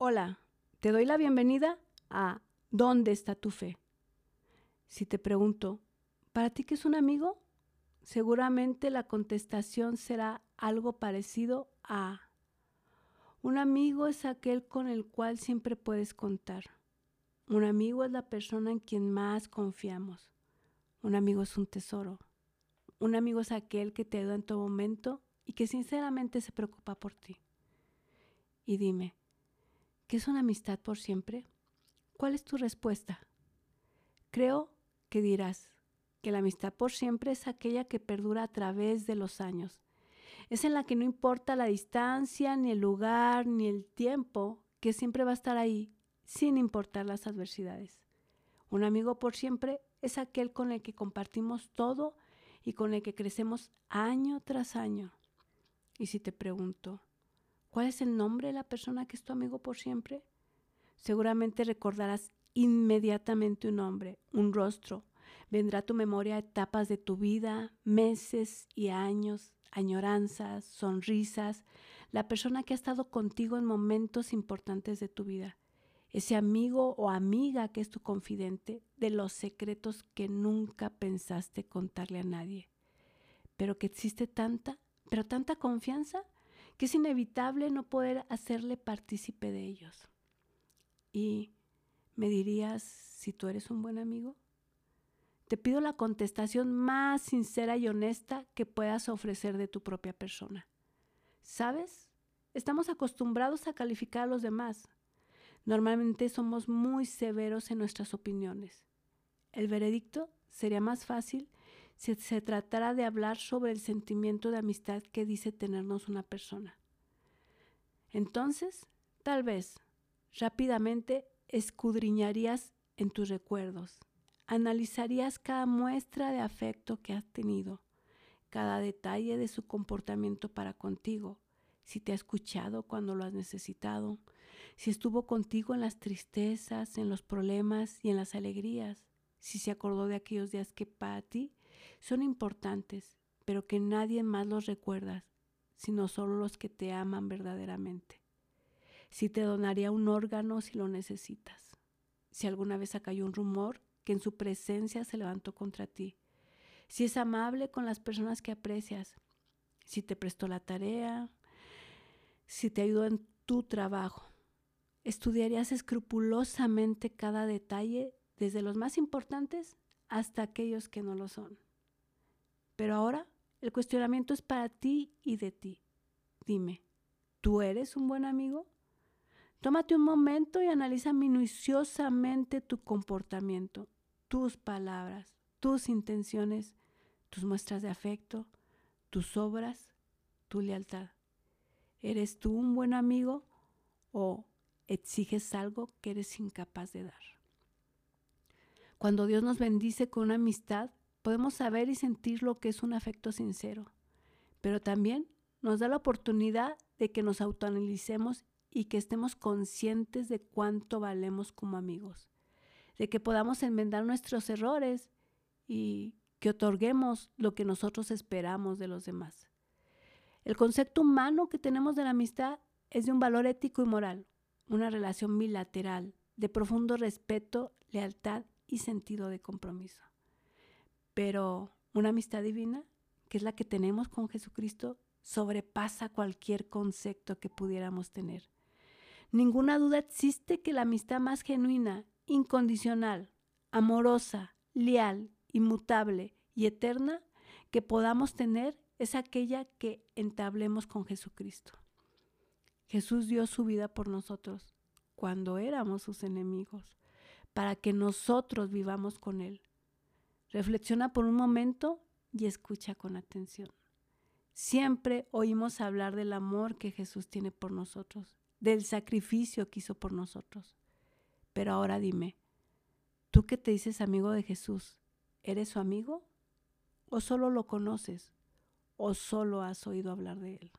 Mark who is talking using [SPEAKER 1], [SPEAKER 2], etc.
[SPEAKER 1] Hola, te doy la bienvenida a ¿Dónde está tu fe? Si te pregunto, ¿para ti qué es un amigo? Seguramente la contestación será algo parecido a un amigo es aquel con el cual siempre puedes contar. Un amigo es la persona en quien más confiamos. Un amigo es un tesoro. Un amigo es aquel que te ayuda en todo momento y que sinceramente se preocupa por ti. Y dime, ¿Qué es una amistad por siempre? ¿Cuál es tu respuesta? Creo que dirás que la amistad por siempre es aquella que perdura a través de los años. Es en la que no importa la distancia, ni el lugar, ni el tiempo, que siempre va a estar ahí, sin importar las adversidades. Un amigo por siempre es aquel con el que compartimos todo y con el que crecemos año tras año. Y si te pregunto, ¿Cuál es el nombre de la persona que es tu amigo por siempre? Seguramente recordarás inmediatamente un nombre, un rostro. Vendrá a tu memoria etapas de tu vida, meses y años, añoranzas, sonrisas, la persona que ha estado contigo en momentos importantes de tu vida, ese amigo o amiga que es tu confidente de los secretos que nunca pensaste contarle a nadie, pero que existe tanta, pero tanta confianza que es inevitable no poder hacerle partícipe de ellos. Y me dirías si tú eres un buen amigo. Te pido la contestación más sincera y honesta que puedas ofrecer de tu propia persona. ¿Sabes? Estamos acostumbrados a calificar a los demás. Normalmente somos muy severos en nuestras opiniones. El veredicto sería más fácil si se tratara de hablar sobre el sentimiento de amistad que dice tenernos una persona. Entonces, tal vez, rápidamente escudriñarías en tus recuerdos, analizarías cada muestra de afecto que has tenido, cada detalle de su comportamiento para contigo, si te ha escuchado cuando lo has necesitado, si estuvo contigo en las tristezas, en los problemas y en las alegrías, si se acordó de aquellos días que para ti son importantes, pero que nadie más los recuerda, sino solo los que te aman verdaderamente. Si te donaría un órgano si lo necesitas. Si alguna vez cayó un rumor que en su presencia se levantó contra ti. Si es amable con las personas que aprecias. Si te prestó la tarea. Si te ayudó en tu trabajo. Estudiarías escrupulosamente cada detalle, desde los más importantes hasta aquellos que no lo son. Pero ahora el cuestionamiento es para ti y de ti. Dime, ¿tú eres un buen amigo? Tómate un momento y analiza minuciosamente tu comportamiento, tus palabras, tus intenciones, tus muestras de afecto, tus obras, tu lealtad. ¿Eres tú un buen amigo o exiges algo que eres incapaz de dar? Cuando Dios nos bendice con una amistad, podemos saber y sentir lo que es un afecto sincero, pero también nos da la oportunidad de que nos autoanalicemos y que estemos conscientes de cuánto valemos como amigos, de que podamos enmendar nuestros errores y que otorguemos lo que nosotros esperamos de los demás. El concepto humano que tenemos de la amistad es de un valor ético y moral, una relación bilateral, de profundo respeto, lealtad y sentido de compromiso. Pero una amistad divina, que es la que tenemos con Jesucristo, sobrepasa cualquier concepto que pudiéramos tener. Ninguna duda existe que la amistad más genuina, incondicional, amorosa, leal, inmutable y eterna que podamos tener es aquella que entablemos con Jesucristo. Jesús dio su vida por nosotros cuando éramos sus enemigos, para que nosotros vivamos con Él. Reflexiona por un momento y escucha con atención. Siempre oímos hablar del amor que Jesús tiene por nosotros, del sacrificio que hizo por nosotros. Pero ahora dime, tú que te dices amigo de Jesús, ¿eres su amigo? ¿O solo lo conoces? ¿O solo has oído hablar de él?